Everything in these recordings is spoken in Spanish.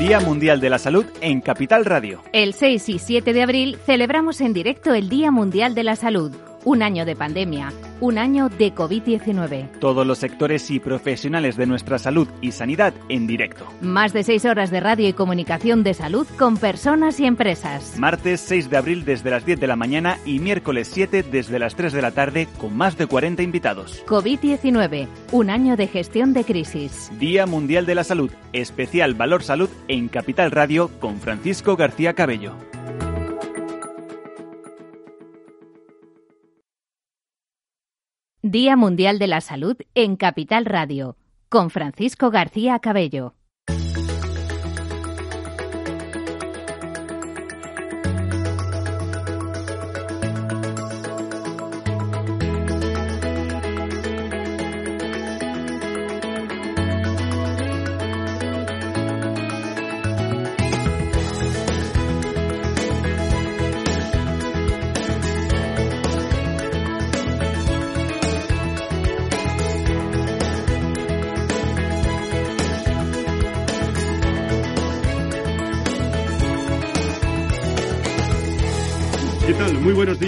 Día Mundial de la Salud en Capital Radio. El 6 y 7 de abril celebramos en directo el Día Mundial de la Salud. Un año de pandemia, un año de COVID-19. Todos los sectores y profesionales de nuestra salud y sanidad en directo. Más de seis horas de radio y comunicación de salud con personas y empresas. Martes 6 de abril desde las 10 de la mañana y miércoles 7 desde las 3 de la tarde con más de 40 invitados. COVID-19, un año de gestión de crisis. Día Mundial de la Salud, especial Valor Salud en Capital Radio con Francisco García Cabello. Día Mundial de la Salud en Capital Radio, con Francisco García Cabello.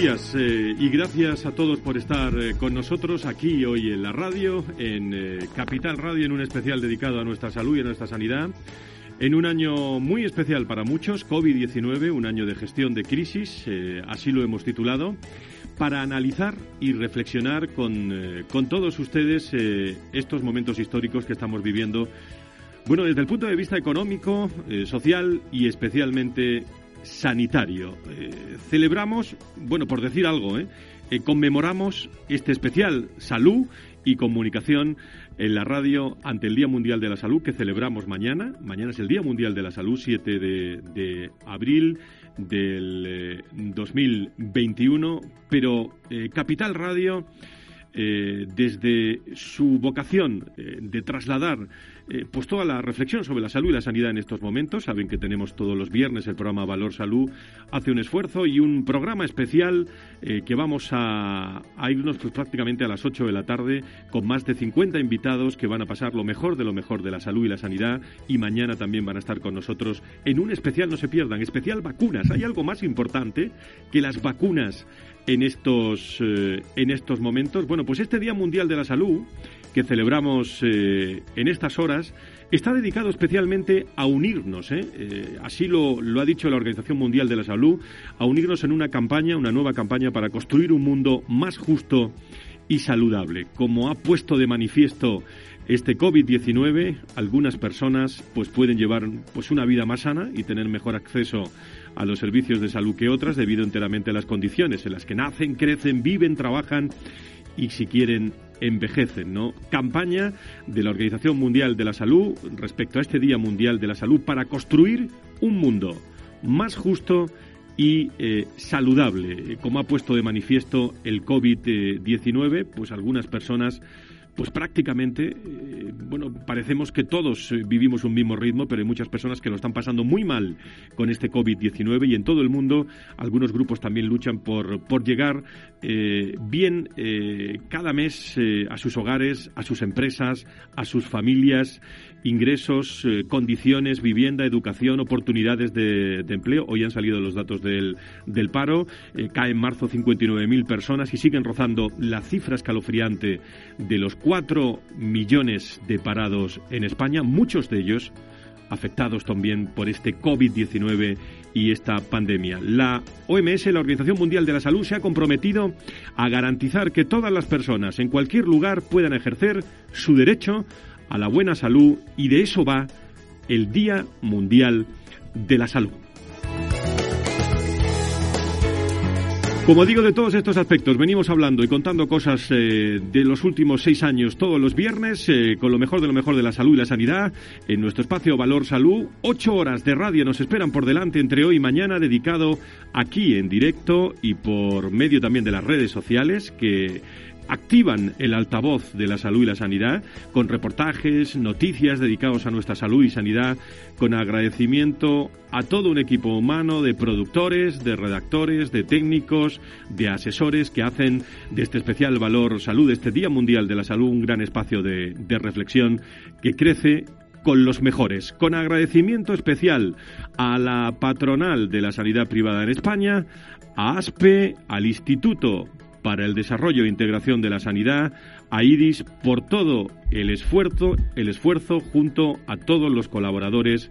Días eh, y gracias a todos por estar eh, con nosotros aquí hoy en la radio, en eh, Capital Radio, en un especial dedicado a nuestra salud y a nuestra sanidad. En un año muy especial para muchos, COVID-19, un año de gestión de crisis, así lo hemos titulado, para analizar y reflexionar con, con todos ustedes estos momentos históricos que estamos viviendo bueno, desde el punto de vista económico, social y especialmente sanitario. Eh, celebramos, bueno, por decir algo, ¿eh? ¿eh? conmemoramos este especial salud y comunicación en la radio ante el Día Mundial de la Salud que celebramos mañana. Mañana es el Día Mundial de la Salud, 7 de, de abril del 2021, eh, pero Capital Radio eh, desde su vocación eh, de trasladar eh, pues toda la reflexión sobre la salud y la sanidad en estos momentos. Saben que tenemos todos los viernes el programa Valor Salud hace un esfuerzo y un programa especial que vamos a, irnos pues, prácticamente a las 8 de la tarde con más de 50 invitados que van a pasar lo mejor de lo mejor de la salud y la sanidad y mañana también van a estar con nosotros en un especial, no se pierdan, especial vacunas. Hay algo más importante que las vacunas en estos, eh, en estos momentos. Bueno, pues este Día Mundial de la Salud que celebramos eh, en estas horas está dedicado especialmente a unirnos, ¿eh? así lo, lo, ha dicho la Organización Mundial de la Salud, a unirnos en una campaña, una nueva campaña para construir un mundo más justo y saludable. Como ha puesto de manifiesto este COVID-19, algunas personas pues pueden llevar pues una vida más sana y tener mejor acceso a los servicios de salud que otras debido enteramente a las condiciones en las que nacen, crecen, viven, trabajan y si quieren envejecen, ¿no? Campaña de la Organización Mundial de la Salud respecto a este Día Mundial de la Salud para construir un mundo más justo y eh, saludable. Como ha puesto de manifiesto el COVID-19, pues algunas personas pues prácticamente, eh, bueno, parecemos que todos eh, vivimos un mismo ritmo, pero hay muchas personas que lo están pasando muy mal con este COVID-19 y en todo el mundo algunos grupos también luchan por, por llegar eh, bien cada mes a sus hogares, a sus empresas, a sus familias, ingresos, condiciones, vivienda, educación, oportunidades de, empleo. Hoy han salido los datos del, del paro, cae en marzo 59.000 personas y siguen rozando la cifra escalofriante de los 4 millones de parados en España, muchos de ellos afectados también por este COVID-19 y esta pandemia. La OMS, la Organización Mundial de la Salud, se ha comprometido a garantizar que todas las personas en cualquier lugar puedan ejercer su derecho a la buena salud y de eso va el Día Mundial de la Salud. Como digo, de todos estos aspectos venimos hablando y contando cosas eh, de los últimos seis años todos los viernes, eh, con lo mejor de lo mejor de la salud y la sanidad, en nuestro espacio Valor Salud. Ocho horas de radio nos esperan por delante entre hoy y mañana, dedicado aquí en directo y por medio también de las redes sociales, que activan el altavoz de la salud y la sanidad con reportajes, noticias dedicados a nuestra salud y sanidad, con agradecimiento a todo un equipo humano de productores, de redactores, de técnicos, de asesores que hacen de este especial valor salud, este Día Mundial de la Salud, un gran espacio de, reflexión que crece con los mejores. Con agradecimiento especial a la patronal de la sanidad privada en España, a ASPE, al Instituto para el Desarrollo e Integración de la Sanidad, a IRIS, por todo el esfuerzo, el esfuerzo junto a todos los colaboradores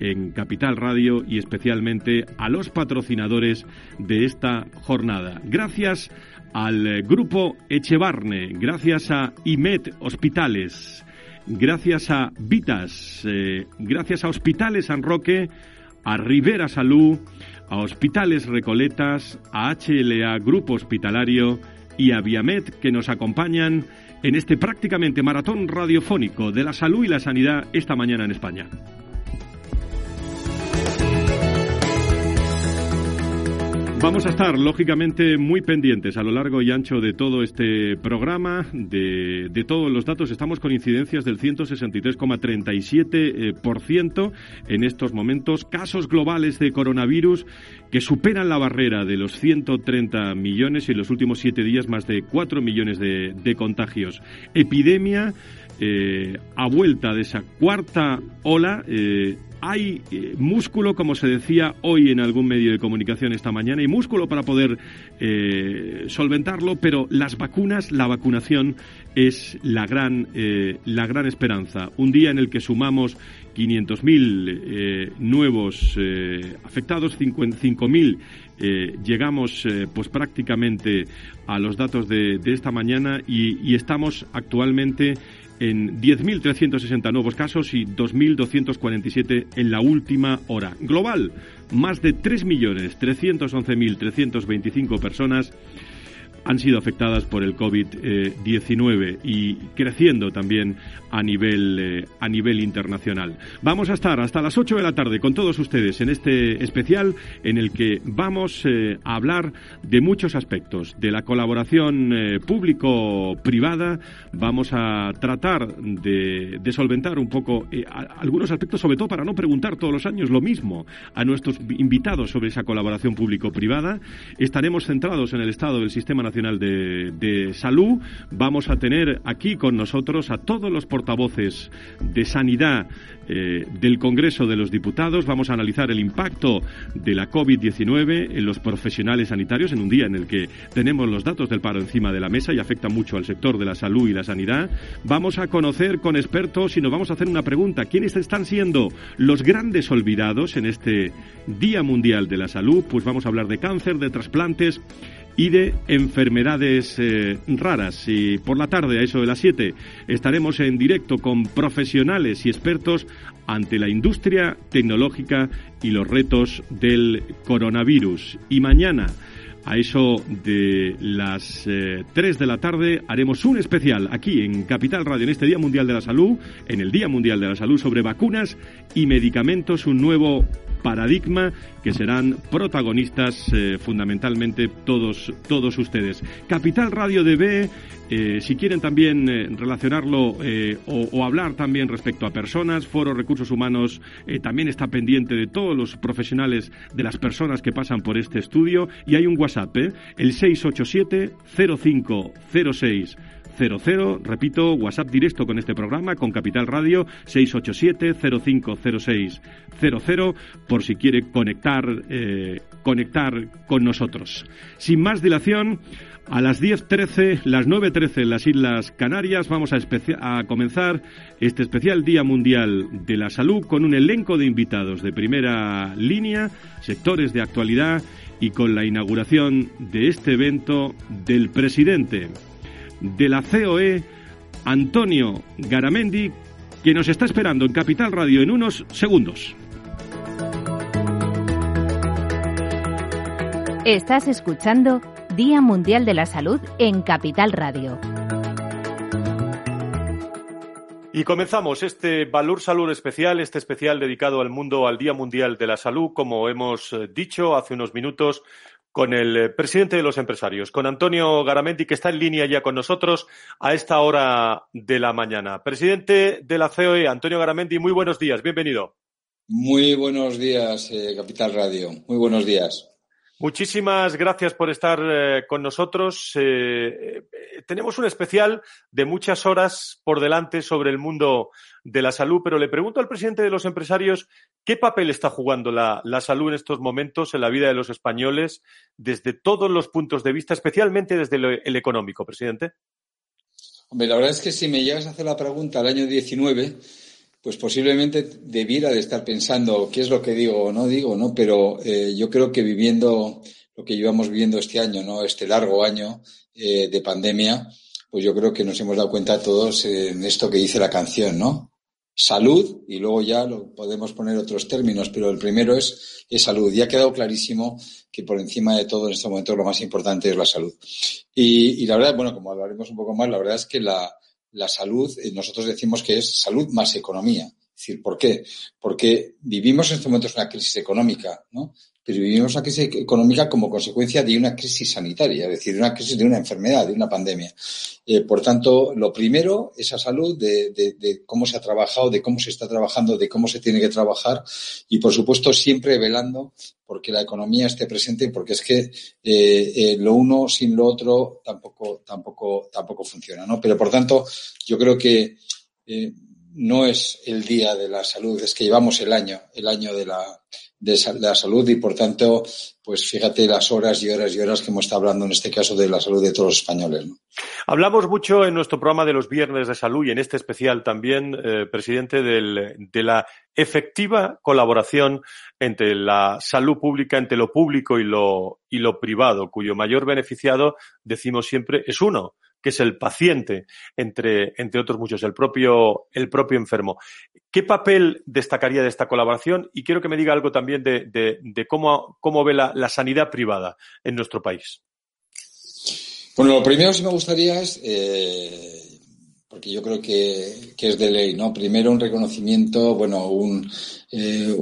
en Capital Radio y especialmente a los patrocinadores de esta jornada. Gracias al grupo Echevarne, gracias a IMED Hospitales, gracias a Vitas, eh, gracias a Hospitales San Roque, a Rivera Salud, a Hospitales Recoletas, a HLA Grupo Hospitalario y a Viamed que nos acompañan en este prácticamente maratón radiofónico de la salud y la sanidad esta mañana en España. Vamos a estar, lógicamente, muy pendientes a lo largo y ancho de todo este programa, de, todos los datos. Estamos con incidencias del 163,37% en estos momentos. Casos globales de coronavirus que superan la barrera de los 130 millones y en los últimos siete días más de 4 millones de, contagios. Epidemia eh, a vuelta de esa cuarta ola. Eh, hay eh, músculo, como se decía hoy en algún medio de comunicación esta mañana, y músculo para poder eh, solventarlo, pero las vacunas, la vacunación es la gran, eh, la gran esperanza. Un día en el que sumamos 500.000 nuevos afectados, 5.000 llegamos pues prácticamente a los datos de, esta mañana y estamos actualmente en 10.360 nuevos casos y 2.247 en la última hora. Global, más de 3.311.325 personas han sido afectadas por el COVID-19 y creciendo también a nivel, eh, a nivel internacional. Vamos a estar hasta las 8 de la tarde con todos ustedes en este especial en el que vamos eh, a hablar de muchos aspectos, de la colaboración eh, público-privada, vamos a tratar de, de solventar un poco algunos aspectos, sobre todo para no preguntar todos los años lo mismo a nuestros invitados sobre esa colaboración público-privada. Estaremos centrados en el estado del Sistema Nacional de, de Salud. Vamos a tener aquí con nosotros a todos los portavoces de Sanidad eh, del Congreso de los Diputados. Vamos a analizar el impacto de la COVID-19 en los profesionales sanitarios en un día en el que tenemos los datos del paro encima de la mesa y afecta mucho al sector de la salud y la sanidad. Vamos a conocer con expertos y nos vamos a hacer una pregunta. ¿Quiénes están siendo los grandes olvidados en este Día Mundial de la Salud? Pues vamos a hablar de cáncer, de trasplantes y de enfermedades eh, raras. Y por la tarde, a eso de las 7, estaremos en directo con profesionales y expertos ante la industria tecnológica y los retos del coronavirus. Y mañana, a eso de las 3 eh, de la tarde haremos un especial aquí en Capital Radio en este Día Mundial de la Salud, en el Día Mundial de la Salud sobre vacunas y medicamentos, un nuevo paradigma que serán protagonistas eh, fundamentalmente todos, todos ustedes. Capital Radio DB, eh, si quieren también eh, relacionarlo o, o, hablar también respecto a personas, Foro Recursos Humanos también está pendiente de todos los profesionales de las personas que pasan por este estudio y hay un WhatsApp, el 687 0506 00. Repito, WhatsApp directo con este programa, con Capital Radio, 687-050600, por si quiere conectar, eh, conectar con nosotros. Sin más dilación, a las 10.13, las 9.13 en las Islas Canarias, vamos a, a, comenzar este especial Día Mundial de la Salud con un elenco de invitados de primera línea, sectores de actualidad y con la inauguración de este evento del presidente de la COE, Antonio Garamendi, que nos está esperando en Capital Radio en unos segundos. Estás escuchando Día Mundial de la Salud en Capital Radio. Y comenzamos este Valor Salud especial, este especial dedicado al mundo, al Día Mundial de la Salud, como hemos eh, dicho hace unos minutos, con el eh, presidente de los empresarios, con Antonio Garamendi, que está en línea ya con nosotros a esta hora de la mañana. Presidente de la COE, Antonio Garamendi, muy buenos días, bienvenido. Muy buenos días, eh, Capital Radio. Muy buenos días. Muchísimas gracias por estar eh, con nosotros. Eh, eh, tenemos un especial de muchas horas por delante sobre el mundo de la salud, pero le pregunto al presidente de los empresarios qué papel está jugando la, salud en estos momentos en la vida de los españoles desde todos los puntos de vista, especialmente desde el, económico, presidente. Hombre, la verdad es que si me llegas a hacer la pregunta al año 19, pues posiblemente debiera de estar pensando qué es lo que digo o no digo, ¿no? Pero eh, yo creo que viviendo lo que llevamos viviendo este año, ¿no? Este largo año eh, de pandemia, pues yo creo que nos hemos dado cuenta todos en esto que dice la canción, ¿no? Salud, y luego ya lo podemos poner otros términos, pero el primero es, es salud. Y ha quedado clarísimo que por encima de todo en este momento lo más importante es la salud. Y, y la verdad, bueno, como hablaremos un poco más, la verdad es que la, la salud, nosotros decimos que es salud más economía. Es decir, ¿por qué? Porque vivimos en estos momentos una crisis económica, ¿no? Pero vivimos una crisis económica como consecuencia de una crisis sanitaria, es decir, de una crisis de una enfermedad, de una pandemia. Eh, por tanto, lo primero, esa salud de, de, cómo se ha trabajado, de cómo se está trabajando, de cómo se tiene que trabajar y, por supuesto, siempre velando porque la economía esté presente, porque es que eh, eh, lo uno sin lo otro tampoco, tampoco, tampoco funciona, ¿no? Pero, por tanto, yo creo que no es el día de la salud, es que llevamos el año, el año de la, de la salud y por tanto, pues fíjate las horas y horas y horas que hemos estado hablando en este caso de la salud de todos los españoles. Hablamos mucho en nuestro programa de los viernes de salud y en este especial también, eh, presidente, de la efectiva colaboración entre la salud pública, entre lo público y lo, y lo privado, cuyo mayor beneficiado, decimos siempre, es uno, que es el paciente, entre, entre otros muchos, el propio, el propio enfermo. ¿Qué papel destacaría de esta colaboración? Y quiero que me diga algo también de, de, cómo, cómo ve la, la, sanidad privada en nuestro país. Bueno, lo primero que me gustaría es eh, porque yo creo que, que, es de ley, ¿no? Primero un reconocimiento, bueno, un, eh,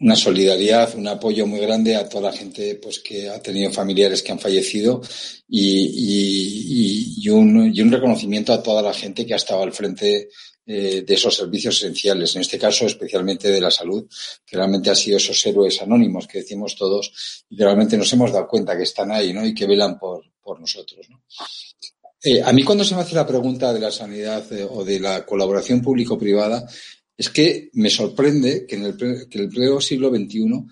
una solidaridad, un apoyo muy grande a toda la gente pues que ha tenido familiares que han fallecido y, y, un, y un reconocimiento a toda la gente que ha estado al frente eh, de esos servicios esenciales, en este caso especialmente de la salud, que realmente han sido esos héroes anónimos que decimos todos y que realmente nos hemos dado cuenta que están ahí, ¿no? Y que velan por, por nosotros, ¿no? Eh, a mí cuando se me hace la pregunta de la sanidad eh, o de la colaboración público-privada, es que me sorprende que en el, que el pleno siglo XXI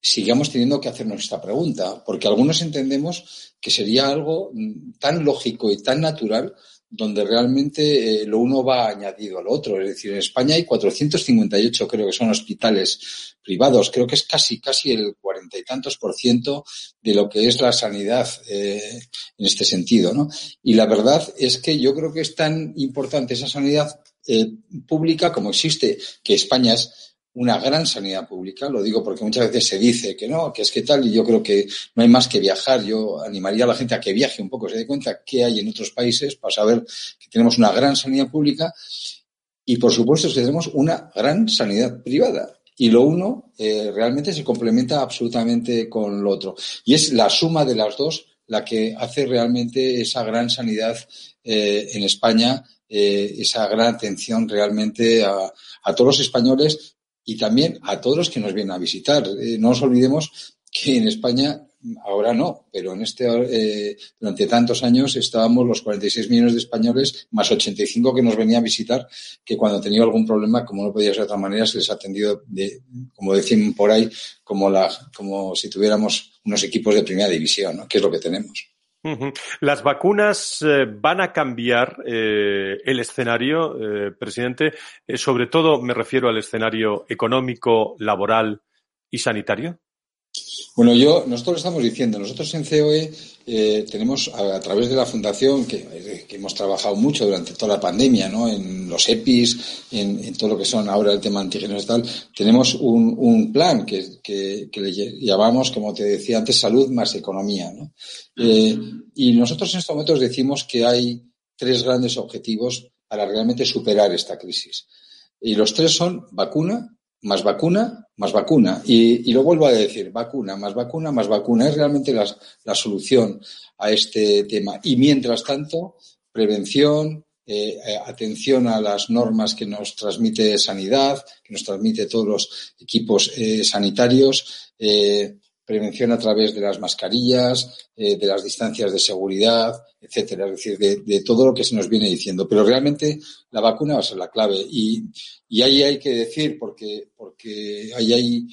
sigamos teniendo que hacernos esta pregunta, porque algunos entendemos que sería algo mm, tan lógico y tan natural donde realmente eh, lo uno va añadido al otro. Es decir, en España hay 458, creo que son hospitales privados. Creo que es casi, casi el cuarenta y tantos por ciento de lo que es la sanidad eh, en este sentido, ¿no? Y la verdad es que yo creo que es tan importante esa sanidad eh, pública como existe, que España es una gran sanidad pública. Lo digo porque muchas veces se dice que no, que es que tal, y yo creo que no hay más que viajar. Yo animaría a la gente a que viaje un poco, se dé cuenta qué hay en otros países para saber que tenemos una gran sanidad pública y, por supuesto, que tenemos una gran sanidad privada. Y lo uno eh, realmente se complementa absolutamente con lo otro. Y es la suma de las dos la que hace realmente esa gran sanidad eh, en España, eh, esa gran atención realmente a, a todos los españoles y también a todos los que nos vienen a visitar. Eh, no nos olvidemos que en España, ahora no, pero en este, eh, durante tantos años estábamos los 46 millones de españoles más 85 que nos venían a visitar, que cuando tenía algún problema, como no podía ser de otra manera, se les ha atendido, de, como decían por ahí, como, la, como si tuviéramos unos equipos de primera división, ¿no? que es lo que tenemos. Las vacunas eh, van a cambiar eh, el escenario, eh, presidente. sobre todo me refiero al escenario económico, laboral y sanitario. Bueno, yo, nosotros lo estamos diciendo, nosotros en COE eh, tenemos a, través de la fundación que, eh, que, hemos trabajado mucho durante toda la pandemia, ¿no? En los EPIs, en, en todo lo que son ahora el tema antígenos y tal, tenemos un, un plan que, que, que, le llamamos, como te decía antes, salud más economía, ¿no? Eh, y nosotros en estos momentos decimos que hay tres grandes objetivos para realmente superar esta crisis. Y los tres son vacuna, más vacuna, más vacuna. Y, y, lo vuelvo a decir, vacuna, más vacuna, más vacuna. Es realmente la, solución a este tema. Y mientras tanto, prevención, eh, eh, atención a las normas que nos transmite sanidad, que nos transmite todos los equipos eh, sanitarios, prevención a través de las mascarillas, eh, de las distancias de seguridad, etcétera, es decir, de, todo lo que se nos viene diciendo. Pero realmente la vacuna va a ser la clave y, y ahí hay que decir, porque, porque ahí hay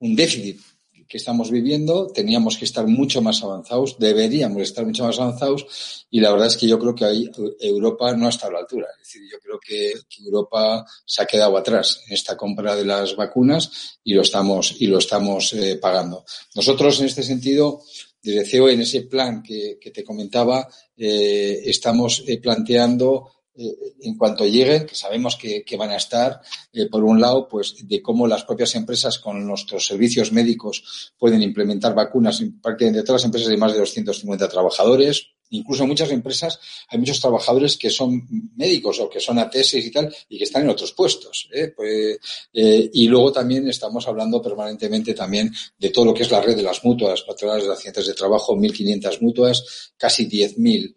un déficit que estamos viviendo, teníamos que estar mucho más avanzados, deberíamos estar mucho más avanzados y la verdad es que yo creo que ahí Europa no ha estado a la altura. Es decir, yo creo que, Europa se ha quedado atrás en esta compra de las vacunas y lo estamos, y lo estamos eh, pagando. Nosotros en este sentido, desde CEO, en ese plan que, te comentaba, eh, estamos eh, planteando en cuanto lleguen, que sabemos que, van a estar, eh, por un lado, pues de cómo las propias empresas con nuestros servicios médicos pueden implementar vacunas en prácticamente todas las empresas de más de 250 trabajadores. Incluso muchas empresas hay muchos trabajadores que son médicos o que son ATS y tal y que están en otros puestos. ¿eh? Pues, eh, y luego también estamos hablando permanentemente también de todo lo que es la red de las mutuas, patronales de accidentes de trabajo, 1.500 mutuas, casi 10.000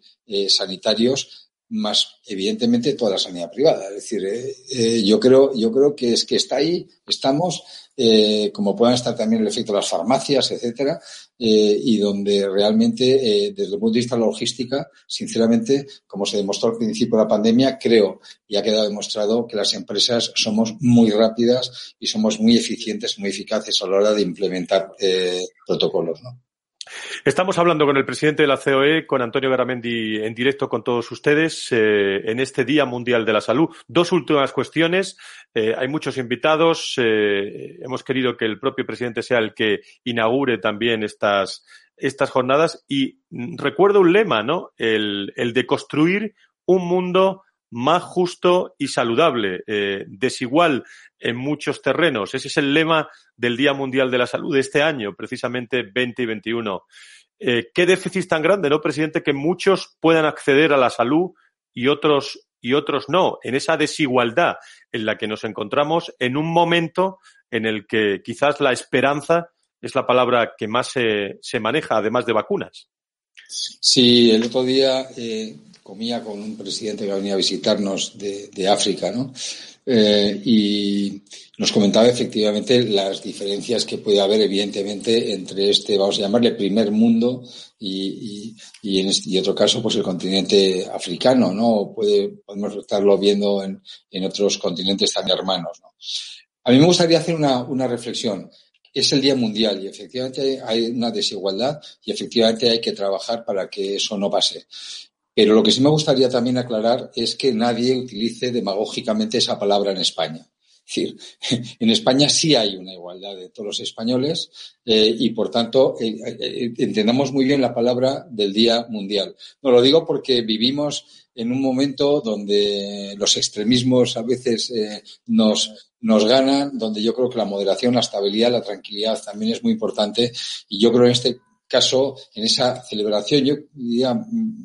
sanitarios más evidentemente toda la sanidad privada. Es decir, eh, eh, yo creo, yo creo que es que está ahí, estamos, eh, como puedan estar también el efecto de las farmacias, etcétera, y donde realmente, desde el punto de vista la logística, sinceramente, como se demostró al principio de la pandemia, creo y ha quedado demostrado que las empresas somos muy rápidas y somos muy eficientes, muy eficaces a la hora de implementar protocolos, ¿no? Estamos hablando con el presidente de la COE, con Antonio Garamendi, en directo con todos ustedes eh, en este Día Mundial de la Salud. Dos últimas cuestiones. Eh, hay muchos invitados. Eh, hemos querido que el propio presidente sea el que inaugure también estas, estas jornadas. Y recuerdo un lema, ¿no? El de construir un mundo más justo y saludable, eh, desigual en muchos terrenos. Ese es el lema del Día Mundial de la Salud de este año, precisamente 20 y 21. Eh, ¿Qué déficit tan grande, no, presidente, que muchos puedan acceder a la salud y otros y otros no, en esa desigualdad en la que nos encontramos en un momento en el que quizás la esperanza es la palabra que más se, se maneja, además de vacunas. Sí, el otro día eh, comía con un presidente que venía a visitarnos de, África, ¿no? Eh, y nos comentaba efectivamente las diferencias que puede haber, evidentemente, entre este, vamos a llamarle, primer mundo y, y, en este, y otro caso, pues el continente africano, ¿no? Puede, podemos estarlo viendo en, en otros continentes también hermanos, ¿no? A mí me gustaría hacer una, una reflexión es el Día Mundial y efectivamente hay una desigualdad y efectivamente hay que trabajar para que eso no pase. Pero lo que sí me gustaría también aclarar es que nadie utilice demagógicamente esa palabra en España. Es decir, en España sí hay una igualdad de todos los españoles eh, y, por tanto, eh, eh, entendamos muy bien la palabra del Día Mundial. No lo digo porque vivimos en un momento donde los extremismos a veces nos, nos ganan, donde yo creo que la moderación, la estabilidad, la tranquilidad también es muy importante y yo creo en este caso, en esa celebración, yo diría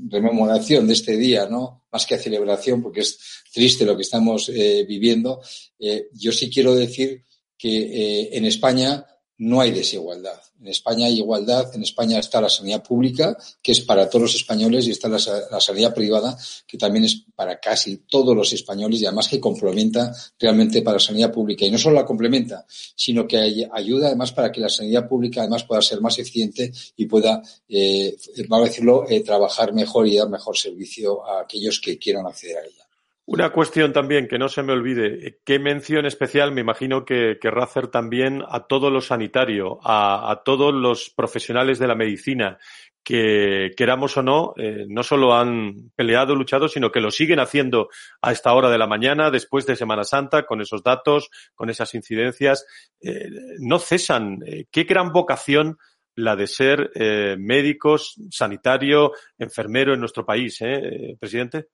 rememoración de este día, ¿no? Más que celebración, porque es triste lo que estamos eh, viviendo, eh, yo sí quiero decir que eh, en España no hay desigualdad. En España hay igualdad, en España está la sanidad pública, que es para todos los españoles, y está la, sanidad privada, que también es para casi todos los españoles, y además que complementa realmente para la sanidad pública. Y no solo la complementa, sino que ayuda además para que la sanidad pública además pueda ser más eficiente y pueda, eh, vamos a decirlo, eh, trabajar mejor y dar mejor servicio a aquellos que quieran acceder a ella. Una cuestión también que no se me olvide. ¿Qué mención especial me imagino que querrá hacer también a todo lo sanitario, a, todos los profesionales de la medicina que, queramos o no, eh, no solo han peleado, luchado, sino que lo siguen haciendo a esta hora de la mañana, después de Semana Santa, con esos datos, con esas incidencias. Eh, no cesan. Eh, qué gran vocación la de ser médicos, sanitario, enfermero en nuestro país, ¿eh, presidente?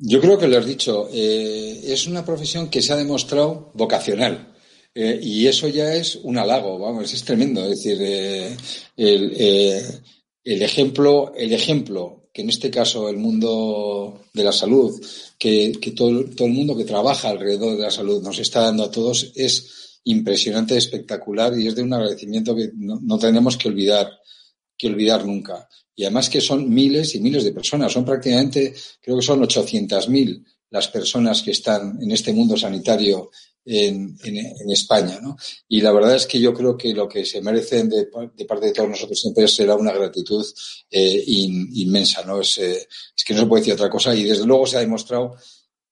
Yo creo que lo has dicho. Eh, es una profesión que se ha demostrado vocacional. Eh, y eso ya es un halago, vamos, es tremendo. Es decir, eh, el, ejemplo, el ejemplo que en este caso el mundo de la salud, que, todo, el mundo que trabaja alrededor de la salud nos está dando a todos, es impresionante, espectacular y es de un agradecimiento que no tenemos que olvidar, que olvidar nunca y además que son miles y miles de personas. Son prácticamente, creo que son 800.000 las personas que están en este mundo sanitario en, España. ¿no? Y la verdad es que yo creo que lo que se merecen de, parte de todos nosotros siempre será una gratitud eh, inmensa. ¿no? Es, eh, es, que no se puede decir otra cosa y desde luego se ha demostrado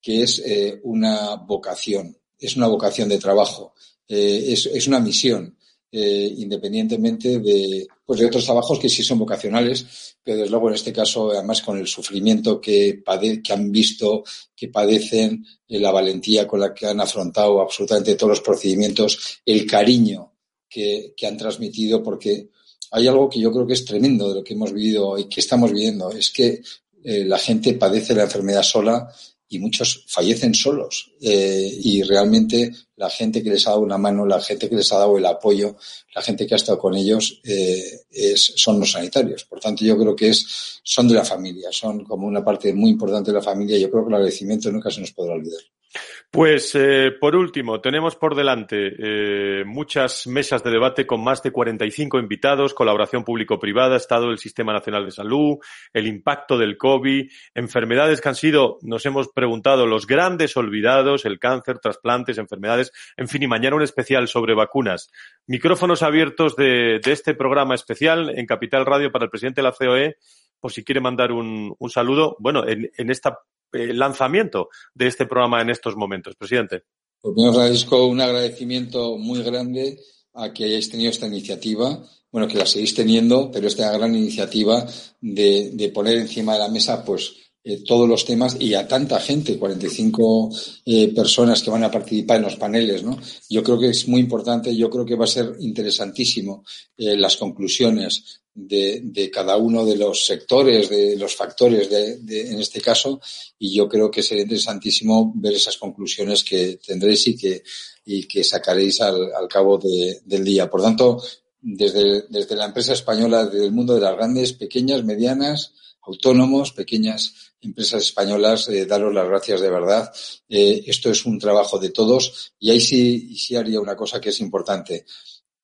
que es eh, una vocación, es una vocación de trabajo, es, es una misión. Eh, independientemente de, pues de otros trabajos que sí son vocacionales, pero desde luego en este caso, además con el sufrimiento que, que han visto, que padecen, eh, la valentía con la que han afrontado absolutamente todos los procedimientos, el cariño que, han transmitido, porque hay algo que yo creo que es tremendo de lo que hemos vivido y que estamos viviendo, es que eh, la gente padece la enfermedad sola y muchos fallecen solos. Y realmente la gente que les ha dado una mano, la gente que les ha dado el apoyo, la gente que ha estado con ellos eh, es, son los sanitarios. Por tanto, yo creo que es, son de la familia, son como una parte muy importante de la familia. Yo creo que el agradecimiento nunca se nos podrá olvidar. Pues eh, por último, tenemos por delante eh, muchas mesas de debate con más de 45 invitados, colaboración público-privada, estado del Sistema Nacional de Salud, el impacto del COVID, enfermedades que han sido, nos hemos preguntado, los grandes olvidados, el cáncer, trasplantes, enfermedades, en fin, y mañana un especial sobre vacunas. Micrófonos abiertos de, este programa especial en Capital Radio para el presidente de la COE, por si quiere mandar un, saludo, bueno, en, eh, lanzamiento de este programa en estos momentos. Presidente. Pues bien, Francisco, un agradecimiento muy grande a que hayáis tenido esta iniciativa, bueno, que la seguís teniendo, pero esta gran iniciativa de, de poner encima de la mesa, pues, eh, todos los temas y a tanta gente, 45 eh, personas que van a participar en los paneles, ¿no? Yo creo que es muy importante, yo creo que va a ser interesantísimo eh, las conclusiones de, de, cada uno de los sectores, de los factores de, en este caso, y yo creo que será interesantísimo ver esas conclusiones que tendréis y que, y que sacaréis al, al cabo del día. Por tanto, desde, desde la empresa española, del mundo de las grandes, pequeñas, medianas, autónomos, pequeñas empresas españolas, eh, daros las gracias de verdad. Eh, esto es un trabajo de todos y ahí sí, sí haría una cosa que es importante.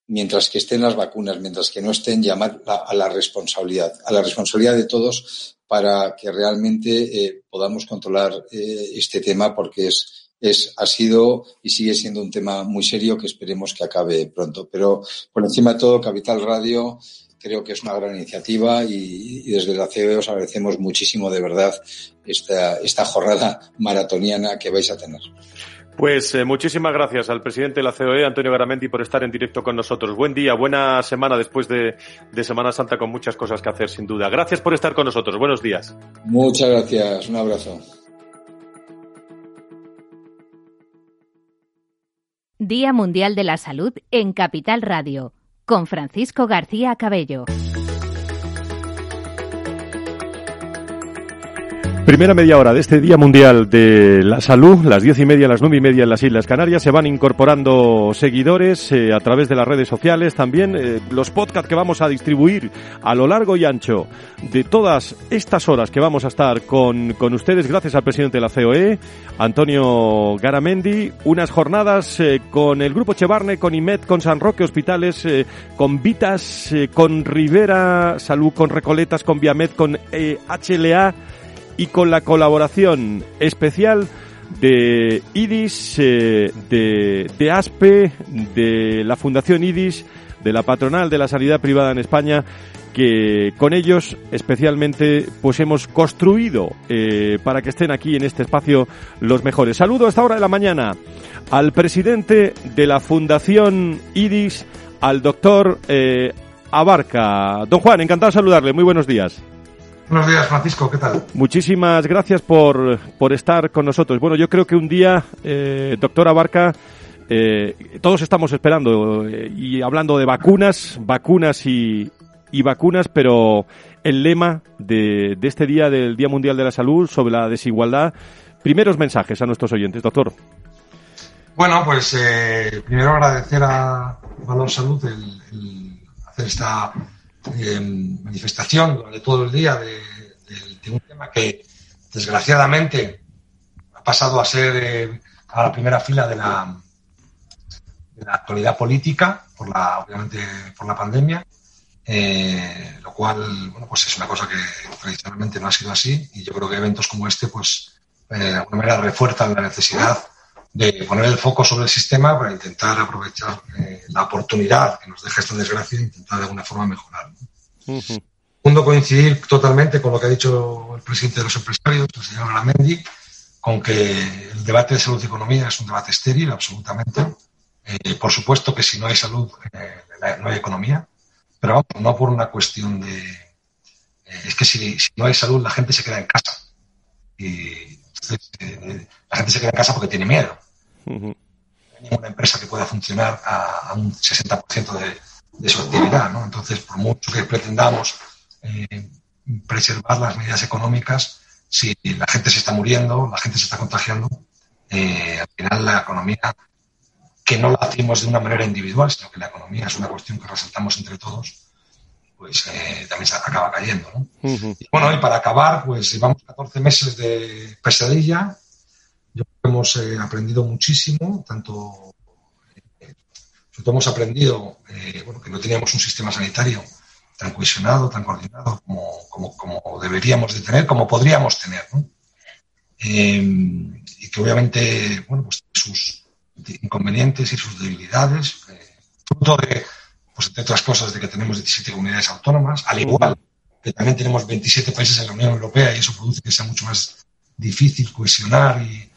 Mientras que estén las vacunas, mientras que no estén, llamar a la responsabilidad, a la responsabilidad de todos para que realmente eh, podamos controlar eh, este tema porque es, es, ha sido y sigue siendo un tema muy serio que esperemos que acabe pronto. Pero por encima de todo, Capital Radio creo que es una gran iniciativa y, desde la COE os agradecemos muchísimo de verdad esta, esta jornada maratoniana que vais a tener. Pues eh, muchísimas gracias al presidente de la COE, Antonio Garamendi, por estar en directo con nosotros. Buen día, buena semana después de, de, Semana Santa con muchas cosas que hacer, sin duda. Gracias por estar con nosotros. Buenos días. Muchas gracias. Un abrazo. Día Mundial de la Salud en Capital Radio con Francisco García Cabello. Primera media hora de este Día Mundial de la Salud, las diez y media, las nueve y media en las Islas Canarias. Se van incorporando seguidores eh, a través de las redes sociales, también eh, los podcasts que vamos a distribuir a lo largo y ancho de todas estas horas que vamos a estar con, con ustedes, gracias al presidente de la COE, Antonio Garamendi. Unas jornadas eh, con el Grupo Chevarne, con IMED, con San Roque Hospitales, con Vitas, con Rivera Salud, con Recoletas, con Viamed, con HLA y con la colaboración especial de IDIS, eh, de, ASPE, de la Fundación IDIS, de la Patronal de la Sanidad Privada en España, que con ellos especialmente pues hemos construido eh, para que estén aquí en este espacio los mejores. Saludo a esta hora de la mañana al presidente de la Fundación IDIS, al doctor eh, Abarca. Don Juan, encantado de saludarle. Muy buenos días. Buenos días, Francisco, ¿qué tal? Muchísimas gracias por, por estar con nosotros. Bueno, yo creo que un día, eh, doctora Barca, eh, todos estamos esperando eh, y hablando de vacunas, vacunas y, y vacunas, pero el lema de, de, este día, del Día Mundial de la Salud, sobre la desigualdad, primeros mensajes a nuestros oyentes, doctor. Bueno, pues eh, primero agradecer a Valor Salud el, el hacer esta eh, manifestación durante todo el día de, un tema que desgraciadamente ha pasado a ser eh, a la primera fila de la, de la actualidad política, por la, obviamente por la pandemia, eh, lo cual bueno, pues es una cosa que tradicionalmente no ha sido así y yo creo que eventos como este pues de alguna manera refuerzan la necesidad de poner el foco sobre el sistema para intentar aprovechar eh, la oportunidad que nos deja esta desgracia e intentar de alguna forma mejorar. Segundo, coincidir totalmente con lo que ha dicho el presidente de los empresarios, el señor Gramendi, con que el debate de salud y economía es un debate estéril, absolutamente. Eh, por supuesto que si no hay salud, eh, no hay economía, pero vamos, no por una cuestión de... Eh, es que si, no hay salud, la gente se queda en casa. Y la gente se queda en casa porque tiene miedo. No hay ninguna empresa que pueda funcionar a, un 60% de, de, su actividad. ¿no? Entonces, por mucho que pretendamos preservar las medidas económicas, si la gente se está muriendo, la gente se está contagiando, al final la economía que no lo hacemos de una manera individual, sino que la economía es una cuestión que resaltamos entre todos, pues eh, también se acaba cayendo. ¿no? y bueno, y para acabar, pues llevamos 14 meses de pesadilla. Yo creo que hemos eh, aprendido muchísimo, tanto eh, hemos aprendido bueno, que no teníamos un sistema sanitario tan cohesionado, tan coordinado como, como, como deberíamos de tener, como podríamos tener. ¿no? y que obviamente, bueno, pues sus inconvenientes y sus debilidades, eh, fruto de, pues, entre otras cosas, de que tenemos 17 comunidades autónomas, al igual que también tenemos 27 países en la Unión Europea y eso produce que sea mucho más difícil cohesionar y,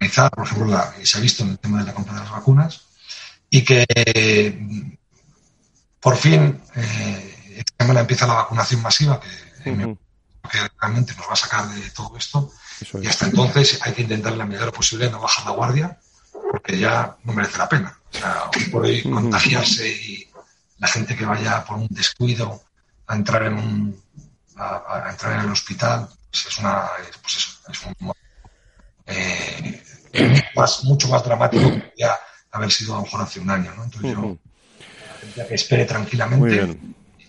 organizar, por ejemplo, se ha visto en el tema de la compra de las vacunas, y que por fin eh, esta semana empieza la vacunación masiva, que, realmente nos va a sacar de todo esto, y hasta entonces hay que intentar en la medida de lo posible no bajar la guardia porque ya no merece la pena. O sea, hoy por hoy contagiarse y la gente que vaya por un descuido a entrar en un a, entrar en el hospital pues es una pues eso, es un eh, más, mucho más dramático que ya haber sido a lo mejor hace un año, ¿no? Entonces yo ya que espere tranquilamente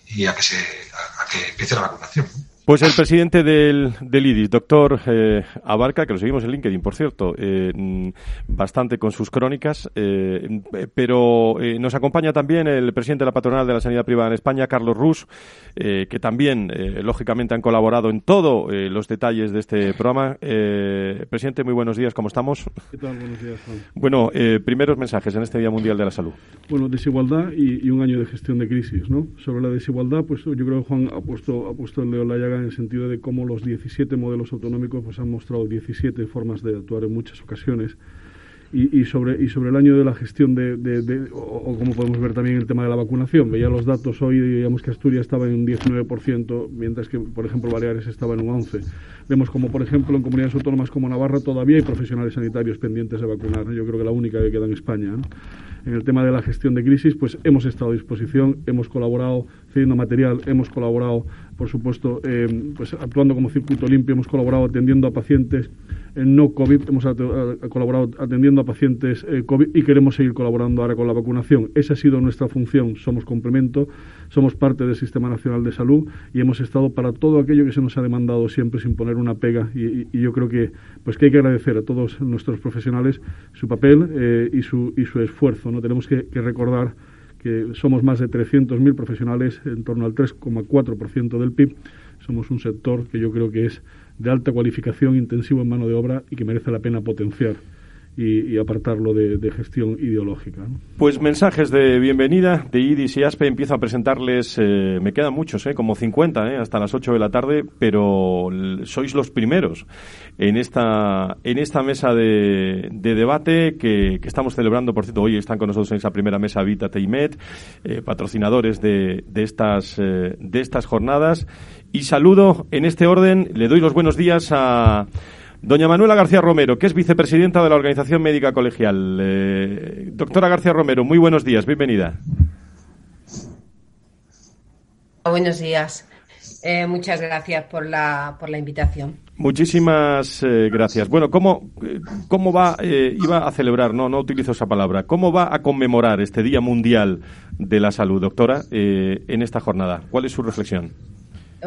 y a que se a, que empiece la vacunación. Pues el presidente del, del IDIS, doctor eh, Abarca, que lo seguimos en LinkedIn, por cierto, eh, mm, bastante con sus crónicas, eh, pero nos acompaña también el presidente de la patronal de la sanidad privada en España, Carlos Rus, que también, lógicamente, han colaborado en todos los detalles de este programa. presidente, muy buenos días, ¿cómo estamos? ¿Qué tal? Buenos días, Juan. Bueno, primeros mensajes en este Día Mundial de la Salud. Bueno, desigualdad y, un año de gestión de crisis, ¿no? Sobre la desigualdad, pues yo creo que Juan ha puesto, ha puesto el Leo Layaga en el sentido de cómo los 17 modelos autonómicos pues, han mostrado 17 formas de actuar en muchas ocasiones. Y, sobre, y sobre el año de la gestión de, o, como podemos ver también el tema de la vacunación. Veía los datos hoy, digamos que Asturias estaba en un 19%, mientras que, por ejemplo, Baleares estaba en un 11%. Vemos como, por ejemplo, en comunidades autónomas como Navarra todavía hay profesionales sanitarios pendientes de vacunar. Yo creo que la única que queda en España. En el tema de la gestión de crisis, pues hemos estado a disposición, hemos colaborado cediendo material, hemos colaborado por supuesto, eh, pues actuando como circuito limpio, hemos colaborado atendiendo a pacientes en no COVID, hemos colaborado atendiendo a pacientes eh, COVID y queremos seguir colaborando ahora con la vacunación. Esa ha sido nuestra función, somos complemento, somos parte del Sistema Nacional de Salud y hemos estado para todo aquello que se nos ha demandado siempre sin poner una pega y, yo creo que pues que hay que agradecer a todos nuestros profesionales su papel eh, y, su, y su esfuerzo. No tenemos que recordar que somos más de 300.000 profesionales, en torno al 3,4% del PIB. Somos un sector que yo creo que es de alta cualificación, intensivo en mano de obra y que merece la pena potenciar y, apartarlo de, gestión ideológica. Pues mensajes de bienvenida de IDIS y ASPE. Empiezo a presentarles, eh, me quedan muchos, eh, como 50, eh, hasta las 8 de la tarde, pero sois los primeros en esta, en esta mesa de, debate que, estamos celebrando. Por cierto, hoy están con nosotros en esa primera mesa Vita Teimet, patrocinadores de, de, estas, de estas jornadas. Y saludo en este orden, le doy los buenos días a Doña Manuela García Romero, que es vicepresidenta de la Organización Médica Colegial. Eh, doctora García Romero, muy buenos días, bienvenida. Buenos días. Eh, muchas gracias por la, por la invitación. Muchísimas eh, gracias. Bueno, ¿cómo, cómo va, iba a celebrar, no, no utilizo esa palabra, cómo va a conmemorar este Día Mundial de la Salud, doctora, en esta jornada? ¿Cuál es su reflexión?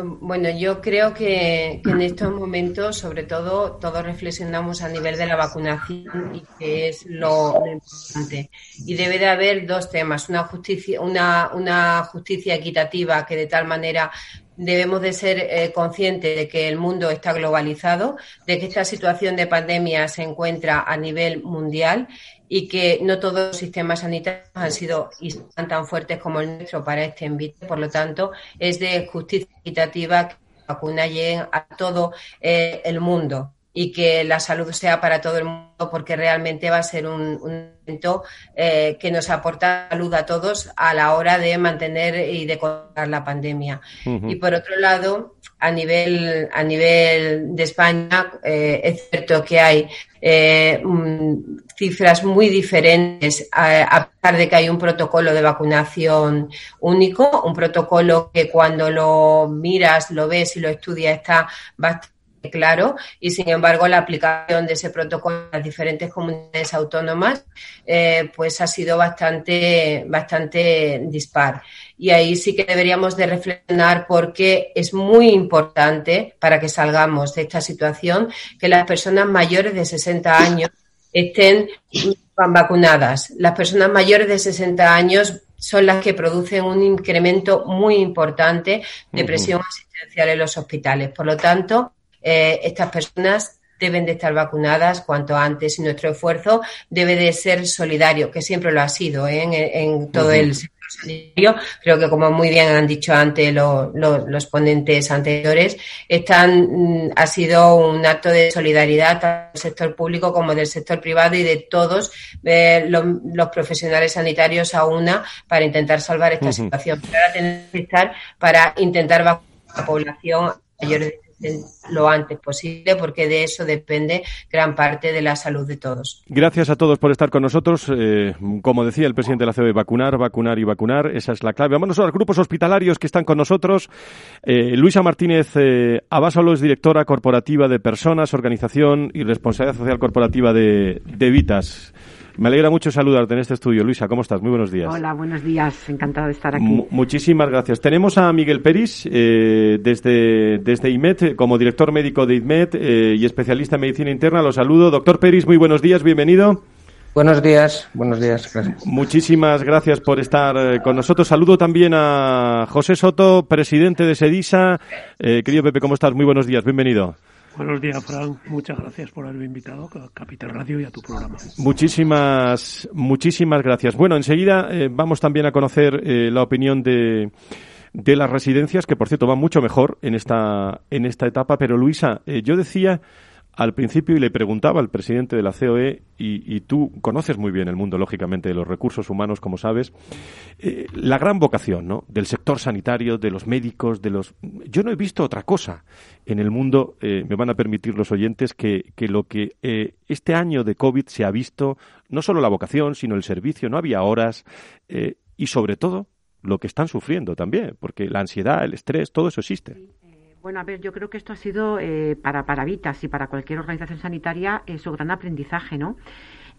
Bueno, yo creo que, en estos momentos, sobre todo, todos reflexionamos a nivel de la vacunación y que es lo, importante. Y debe de haber dos temas: una justicia, una, una justicia equitativa que de tal manera debemos de ser eh, conscientes de que el mundo está globalizado, de que esta situación de pandemia se encuentra a nivel mundial y que no todos los sistemas sanitarios han sido tan fuertes como el nuestro para este envite. Por lo tanto, es de justicia equitativa que la vacuna llegue a todo eh, el mundo y que la salud sea para todo el mundo porque realmente va a ser un, evento eh, que nos aporta salud a todos a la hora de mantener y de controlar la pandemia. Y por otro lado, a nivel, a nivel de España, eh, es cierto que hay eh, mm, cifras muy diferentes a, pesar de que hay un protocolo de vacunación único, un protocolo que cuando lo miras, lo ves y lo estudias está bastante claro y sin embargo la aplicación de ese protocolo en las diferentes comunidades autónomas eh, pues ha sido bastante bastante dispar y ahí sí que deberíamos de reflexionar porque es muy importante para que salgamos de esta situación que las personas mayores de 60 años estén vacunadas. Las personas mayores de 60 años son las que producen un incremento muy importante de presión asistencial en los hospitales. Por lo tanto, eh, estas personas deben de estar vacunadas cuanto antes y nuestro esfuerzo debe de ser solidario, que siempre lo ha sido ¿eh? en, todo el sector sanitario. Creo que como muy bien han dicho antes los ponentes anteriores, están, mm, ha sido un acto de solidaridad tanto del sector público como del sector privado y de todos eh, los, profesionales sanitarios a una para intentar salvar esta situación. Pero ahora tenemos que estar para intentar vacunar a la población mayor de lo antes posible, porque de eso depende gran parte de la salud de todos. Gracias a todos por estar con nosotros. Eh, como decía el presidente de la COE, vacunar, vacunar y vacunar, esa es la clave. Vámonos a los grupos hospitalarios que están con nosotros. Eh, Luisa Martínez eh, Abasolo es directora corporativa de Personas, Organización y Responsabilidad Social Corporativa de Vitas. Me alegra mucho saludarte en este estudio. Luisa, ¿cómo estás? Muy buenos días. Hola, buenos días. Encantado de estar aquí. muchísimas gracias. Tenemos a Miguel Peris eh, desde, desde IMED, como director médico de IMED eh, y especialista en medicina interna. Lo saludo. Doctor Peris, muy buenos días. Bienvenido. Buenos días, buenos días, gracias. Muchísimas gracias por estar eh, con nosotros. Saludo también a José Soto, presidente de SEDISA. querido Pepe, ¿cómo estás? Muy buenos días, bienvenido. Buenos días, Fran. Muchas gracias por haberme invitado a Capital Radio y a tu programa. Muchísimas, muchísimas gracias. Bueno, enseguida eh, vamos también a conocer eh, la opinión de, de las residencias, que por cierto van mucho mejor en esta, en esta etapa. Pero Luisa, eh, yo decía al principio y le preguntaba al presidente de la COE, y, tú conoces muy bien el mundo, lógicamente, de los recursos humanos, como sabes, eh, la gran vocación ¿no? del sector sanitario, de los médicos, de los... Yo no he visto otra cosa en el mundo, eh, me van a permitir los oyentes, que, que lo que eh, este año de COVID se ha visto, no solo la vocación, sino el servicio, no había horas, y sobre todo lo que están sufriendo también, porque la ansiedad, el estrés, todo eso existe. Bueno, a ver, yo creo que esto ha sido eh, para, para Vitas y para cualquier organización sanitaria eh, su gran aprendizaje, ¿no?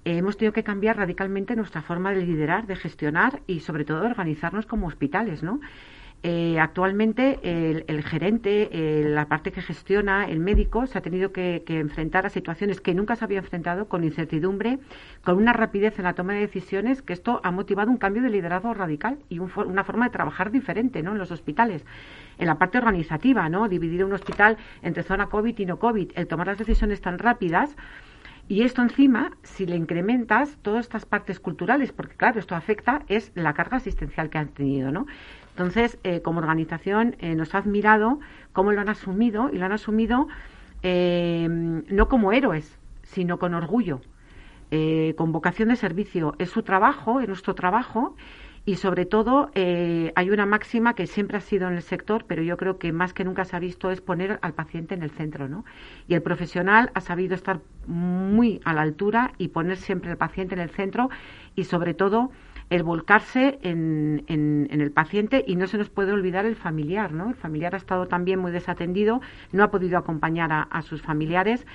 Eh, hemos tenido que cambiar radicalmente nuestra forma de liderar, de gestionar y sobre todo de organizarnos como hospitales, ¿no? Eh, actualmente el, gerente, la parte que gestiona, el médico, se ha tenido que, enfrentar a situaciones que nunca se había enfrentado con incertidumbre, con una rapidez en la toma de decisiones, que esto ha motivado un cambio de liderazgo radical y una forma de trabajar diferente ¿no? en los hospitales. En la parte organizativa, ¿no? dividir un hospital entre zona COVID y no COVID, el tomar las decisiones tan rápidas. Y esto encima, si le incrementas todas estas partes culturales, porque claro, esto afecta, es la carga asistencial que han tenido, ¿no? Entonces, eh, como organización, eh, nos ha admirado cómo lo han asumido y lo han asumido eh, no como héroes, sino con orgullo, con vocación de servicio. Es su trabajo, es nuestro trabajo y sobre todo hay una máxima que siempre ha sido en el sector, pero yo creo que más que nunca se ha visto es poner al paciente en el centro, ¿no? Y el profesional ha sabido estar muy a la altura y poner siempre al paciente en el centro y sobre todo el volcarse en, en, el paciente y no se nos puede olvidar el familiar, ¿no? El familiar ha estado también muy desatendido, no ha podido acompañar a, sus familiares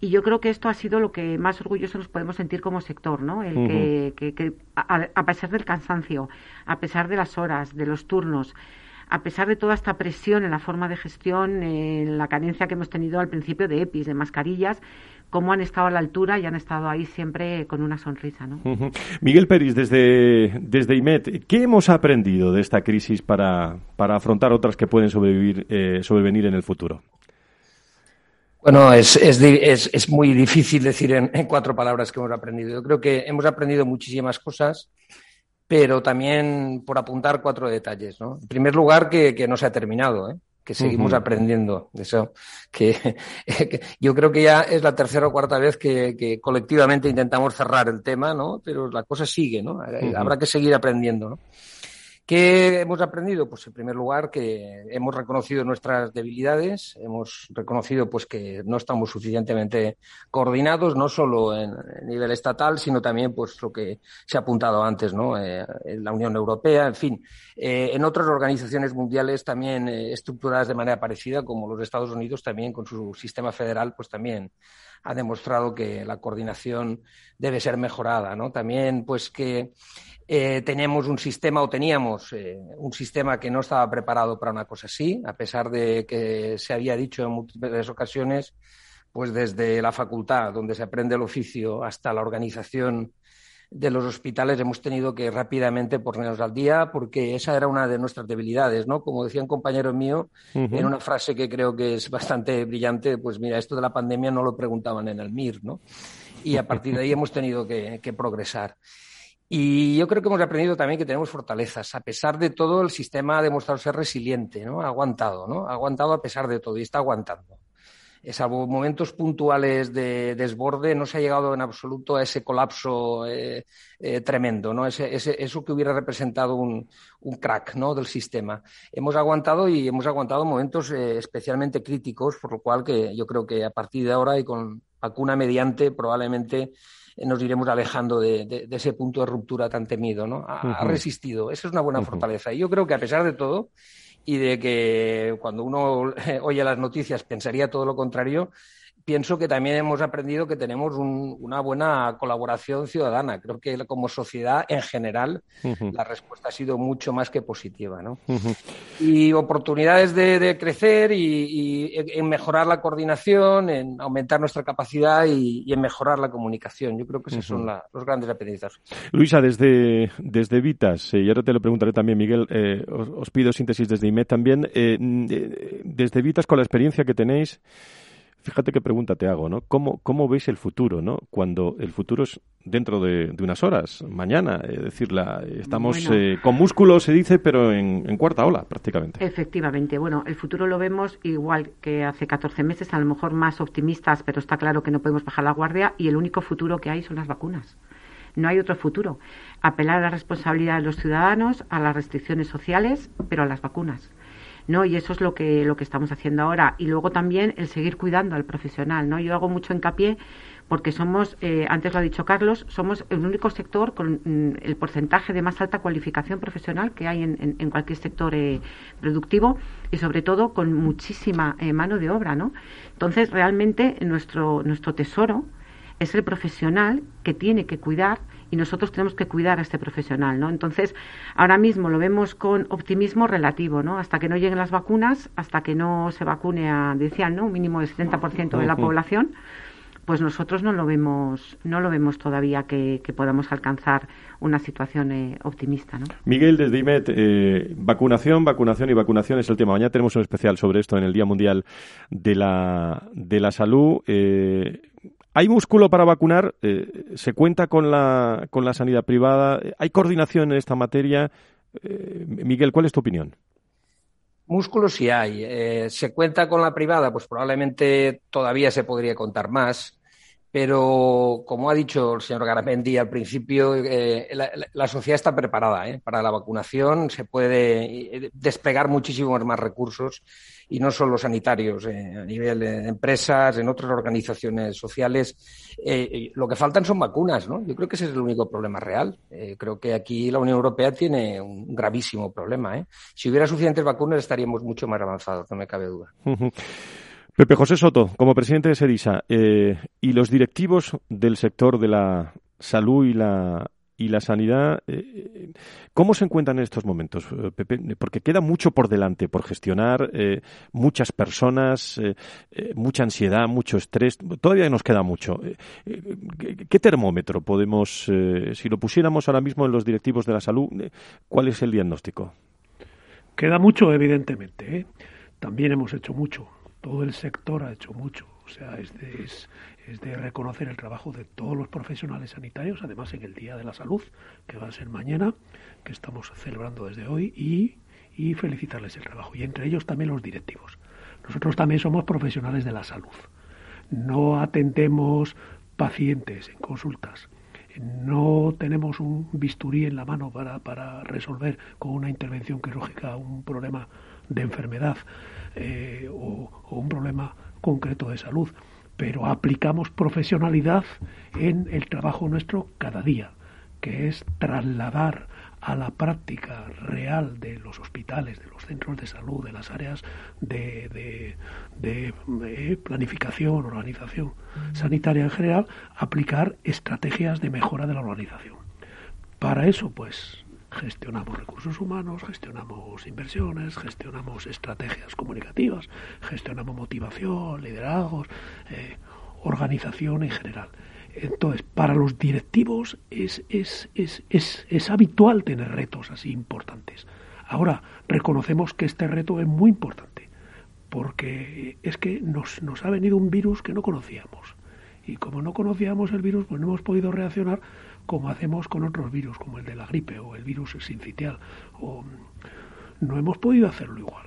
y yo creo que esto ha sido lo que más orgulloso nos podemos sentir como sector, ¿no? El que, a, pesar del cansancio, a pesar de las horas, de los turnos, a pesar de toda esta presión en la forma de gestión, en la carencia que hemos tenido al principio de EPIs, de mascarillas, cómo han estado a la altura y han estado ahí siempre con una sonrisa. ¿no? Miguel Peris, desde, desde IMET, ¿qué hemos aprendido de esta crisis para, para afrontar otras que pueden sobrevivir, eh, sobrevenir en el futuro? Bueno, es, es, es, muy difícil decir en, cuatro palabras que hemos aprendido. Yo creo que hemos aprendido muchísimas cosas, pero también por apuntar cuatro detalles. ¿no? En primer lugar, que, que no se ha terminado. ¿eh? que seguimos aprendiendo. Eso, que, yo creo que ya es la tercera o cuarta vez que, colectivamente intentamos cerrar el tema, ¿no? Pero la cosa sigue, ¿no? Habrá que seguir aprendiendo, ¿no? ¿Qué hemos aprendido? Pues en primer lugar que hemos reconocido nuestras debilidades, hemos reconocido pues que no estamos suficientemente coordinados, no solo en, nivel estatal, sino también pues lo que se ha apuntado antes, ¿no? Eh, en la Unión Europea, en fin, eh, en otras organizaciones mundiales también eh, estructuradas de manera parecida, como los Estados Unidos también con su sistema federal, pues también ha demostrado que la coordinación debe ser mejorada, ¿no? También pues que eh, tenemos un sistema o teníamos eh, un sistema que no estaba preparado para una cosa así, a pesar de que se había dicho en múltiples ocasiones, pues desde la facultad, donde se aprende el oficio, hasta la organización de los hospitales hemos tenido que rápidamente ponernos al día porque esa era una de nuestras debilidades, ¿no? Como decía un compañero mío en una frase que creo que es bastante brillante, pues mira, esto de la pandemia no lo preguntaban en el MIR, ¿no? Y a partir de ahí hemos tenido que progresar. Y yo creo que hemos aprendido también que tenemos fortalezas. A pesar de todo, el sistema ha demostrado ser resiliente, ¿no? Ha aguantado, ¿no? Ha aguantado a pesar de todo y está aguantando. Salvo momentos puntuales de desborde, no se ha llegado en absoluto a ese colapso eh, eh, tremendo, ¿no? Ese, eso que hubiera representado un, un, crack ¿no? del sistema. Hemos aguantado y hemos aguantado momentos eh, especialmente críticos, por lo cual que yo creo que a partir de ahora y con vacuna mediante probablemente nos iremos alejando de, ese punto de ruptura tan temido, ¿no? Ha, resistido. Esa es una buena fortaleza. Y yo creo que a pesar de todo, y de que cuando uno oye las noticias pensaría todo lo contrario, pienso que también hemos aprendido que tenemos una buena colaboración ciudadana. Creo que como sociedad en general la respuesta ha sido mucho más que positiva. ¿no? Y oportunidades de, crecer y, en mejorar la coordinación, en aumentar nuestra capacidad y, en mejorar la comunicación. Yo creo que esos son los grandes aprendizajes. Luisa, desde, desde Vitas, eh, y ahora te lo preguntaré también, Miguel, eh, os, pido síntesis desde IMED también. Eh, desde Vitas, con la experiencia que tenéis, Fíjate qué pregunta te hago, ¿no? ¿Cómo, cómo veis el futuro, ¿no? Cuando el futuro es dentro de, unas horas, mañana, es decir, la, estamos eh, con músculo, se dice, pero en, cuarta ola prácticamente. Efectivamente, bueno, el futuro lo vemos igual que hace 14 meses, a lo mejor más optimistas, pero está claro que no podemos bajar la guardia y el único futuro que hay son las vacunas. No hay otro futuro. Apelar a la responsabilidad de los ciudadanos, a las restricciones sociales, pero a las vacunas. ¿No? Y eso es lo que, lo que estamos haciendo ahora. Y luego también el seguir cuidando al profesional, ¿no? Yo hago mucho hincapié porque somos, eh, antes lo ha dicho Carlos, somos el único sector con mm, el porcentaje de más alta cualificación profesional que hay en, en, cualquier sector eh, productivo y sobre todo con muchísima eh, mano de obra, ¿no? Entonces, realmente nuestro, nuestro tesoro es el profesional que tiene que cuidar y nosotros tenemos que cuidar a este profesional, ¿no? Entonces, ahora mismo lo vemos con optimismo relativo, ¿no? Hasta que no lleguen las vacunas, hasta que no se vacune a, decían, ¿no? Un mínimo del 70% de la población, pues nosotros no lo vemos, no lo vemos todavía que, podamos alcanzar una situación eh, optimista, ¿no? Miguel, desde IMET, eh, vacunación, vacunación y vacunación es el tema. Mañana tenemos un especial sobre esto en el Día Mundial de la, de la Salud. Eh, ¿Hay músculo para vacunar? Eh, ¿Se cuenta con la, con la sanidad privada? ¿Hay coordinación en esta materia? Eh, Miguel, ¿cuál es tu opinión? Músculo sí hay. Eh, ¿Se cuenta con la privada? Pues probablemente todavía se podría contar más. Pero, como ha dicho el señor Garamendi al principio, la, sociedad está preparada para la vacunación. Se puede desplegar muchísimos más recursos y no solo sanitarios, eh, a nivel de empresas, en otras organizaciones sociales. Eh, lo que faltan son vacunas, ¿no? Yo creo que ese es el único problema real. Eh, creo que aquí la Unión Europea tiene un gravísimo problema. ¿eh? Si hubiera suficientes vacunas estaríamos mucho más avanzados, no me cabe duda. Pepe José Soto, como presidente de SEDISA, y los directivos del sector de la salud y la sanidad, eh, ¿cómo se encuentran en estos momentos, Pepe? Porque queda mucho por delante por gestionar, muchas personas, mucha ansiedad, mucho estrés, todavía nos queda mucho. ¿Qué, termómetro podemos, si lo pusiéramos ahora mismo en los directivos de la salud, cuál es el diagnóstico? Queda mucho, evidentemente. También hemos hecho mucho. Todo el sector ha hecho mucho. O sea, es de, es de reconocer el trabajo de todos los profesionales sanitarios, además en el Día de la Salud, que va a ser mañana, que estamos celebrando desde hoy, y, y felicitarles el trabajo. Y entre ellos también los directivos. Nosotros también somos profesionales de la salud. No atendemos pacientes en consultas. No tenemos un bisturí en la mano para, para resolver con una intervención quirúrgica un problema de enfermedad eh, o, o un problema concreto de salud pero aplicamos profesionalidad en el trabajo nuestro cada día, que es trasladar a la práctica real de los hospitales, de los centros de salud, de las áreas de, de, planificación, organización sanitaria en general, aplicar estrategias de mejora de la organización. Para eso, pues, gestionamos recursos humanos, gestionamos inversiones, gestionamos estrategias comunicativas, gestionamos motivación, liderazgos, eh, organización en general. Entonces, para los directivos es, es, es, es, habitual tener retos así importantes. Ahora, reconocemos que este reto es muy importante, porque es que nos, nos ha venido un virus que no conocíamos. Y como no conocíamos el virus, pues no hemos podido reaccionar como hacemos con otros virus, como el de la gripe o el virus sincitial. O, no hemos podido hacerlo igual,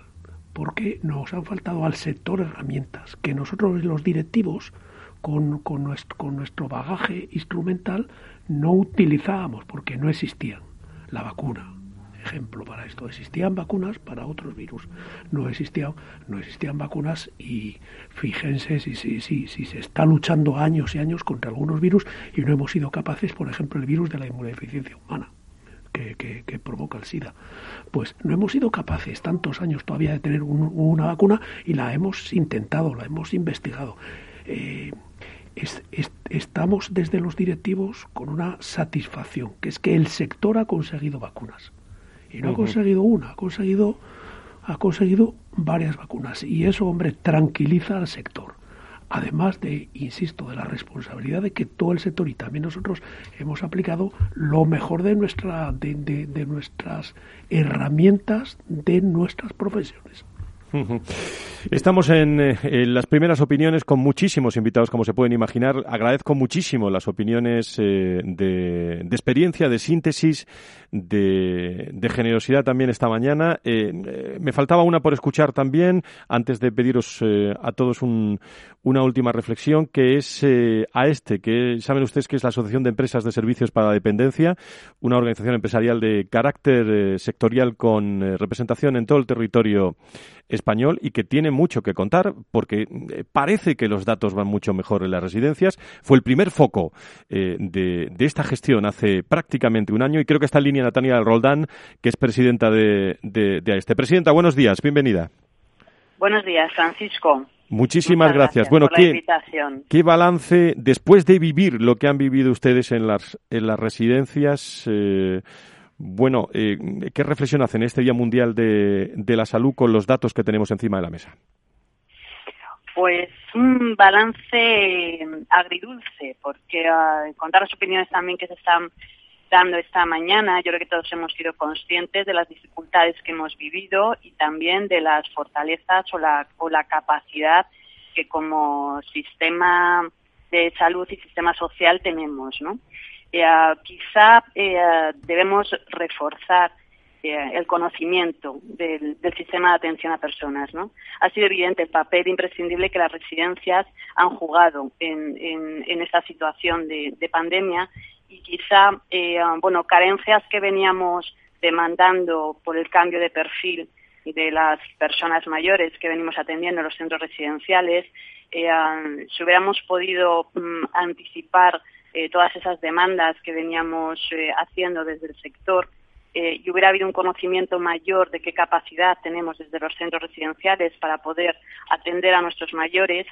porque nos han faltado al sector herramientas que nosotros los directivos, con, con, nuestro, con nuestro bagaje instrumental, no utilizábamos porque no existían. La vacuna, ejemplo para esto. Existían vacunas para otros virus, no existían, no existían vacunas y fíjense si, si, si, si se está luchando años y años contra algunos virus y no hemos sido capaces, por ejemplo, el virus de la inmunodeficiencia humana. Que, que, provoca el SIDA. Pues no hemos sido capaces tantos años todavía de tener una vacuna y la hemos intentado, la hemos investigado. Eh, estamos desde los directivos con una satisfacción, que es que el sector ha conseguido vacunas. Y no ha conseguido una, ha conseguido, ha conseguido varias vacunas. Y eso, hombre, tranquiliza al sector. Además de, insisto, de la responsabilidad de que todo el sector y también nosotros hemos aplicado lo mejor de, nuestra, de, de nuestras herramientas, de nuestras profesiones. Estamos eh, en, las primeras opiniones con muchísimos invitados, como se pueden imaginar. Agradezco muchísimo las opiniones eh, de, experiencia, de síntesis, de, generosidad también esta mañana. Eh, me faltaba una por escuchar también, antes de pediros a todos una última reflexión, que es a este, que saben ustedes que es la Asociación de Empresas de Servicios para la Dependencia, una organización empresarial de carácter sectorial con representación en todo el territorio español y que tiene mucho que contar porque eh, parece que los datos van mucho mejor en las residencias. Fue el primer foco eh, de, esta gestión hace prácticamente un año y creo que está en línea Natalia Roldán, que es presidenta de, de, este. Presidenta, buenos días, bienvenida. Buenos días, Francisco. Muchísimas gracias. Bueno, ¿qué, ¿qué, balance, después de vivir lo que han vivido ustedes en las, en las residencias, eh, bueno, eh, ¿qué reflexión hacen este Día Mundial de, la Salud con los datos que tenemos encima de la mesa? Pues un balance agridulce, porque uh, contar las opiniones también que se están dando esta mañana, yo creo que todos hemos sido conscientes de las dificultades que hemos vivido y también de las fortalezas o la, o la capacidad que como sistema de salud y sistema social tenemos, ¿no? Eh, quizá eh, debemos reforzar eh, el conocimiento del, sistema de atención a personas. ¿no? Ha sido evidente el papel imprescindible que las residencias han jugado en, esta situación de, pandemia y quizá bueno, carencias que veníamos demandando por el cambio de perfil de las personas mayores que venimos atendiendo en los centros residenciales, si hubiéramos podido mm, anticipar eh, todas esas demandas que veníamos eh, haciendo desde el sector eh, y hubiera habido un conocimiento mayor de qué capacidad tenemos desde los centros residenciales para poder atender a nuestros mayores,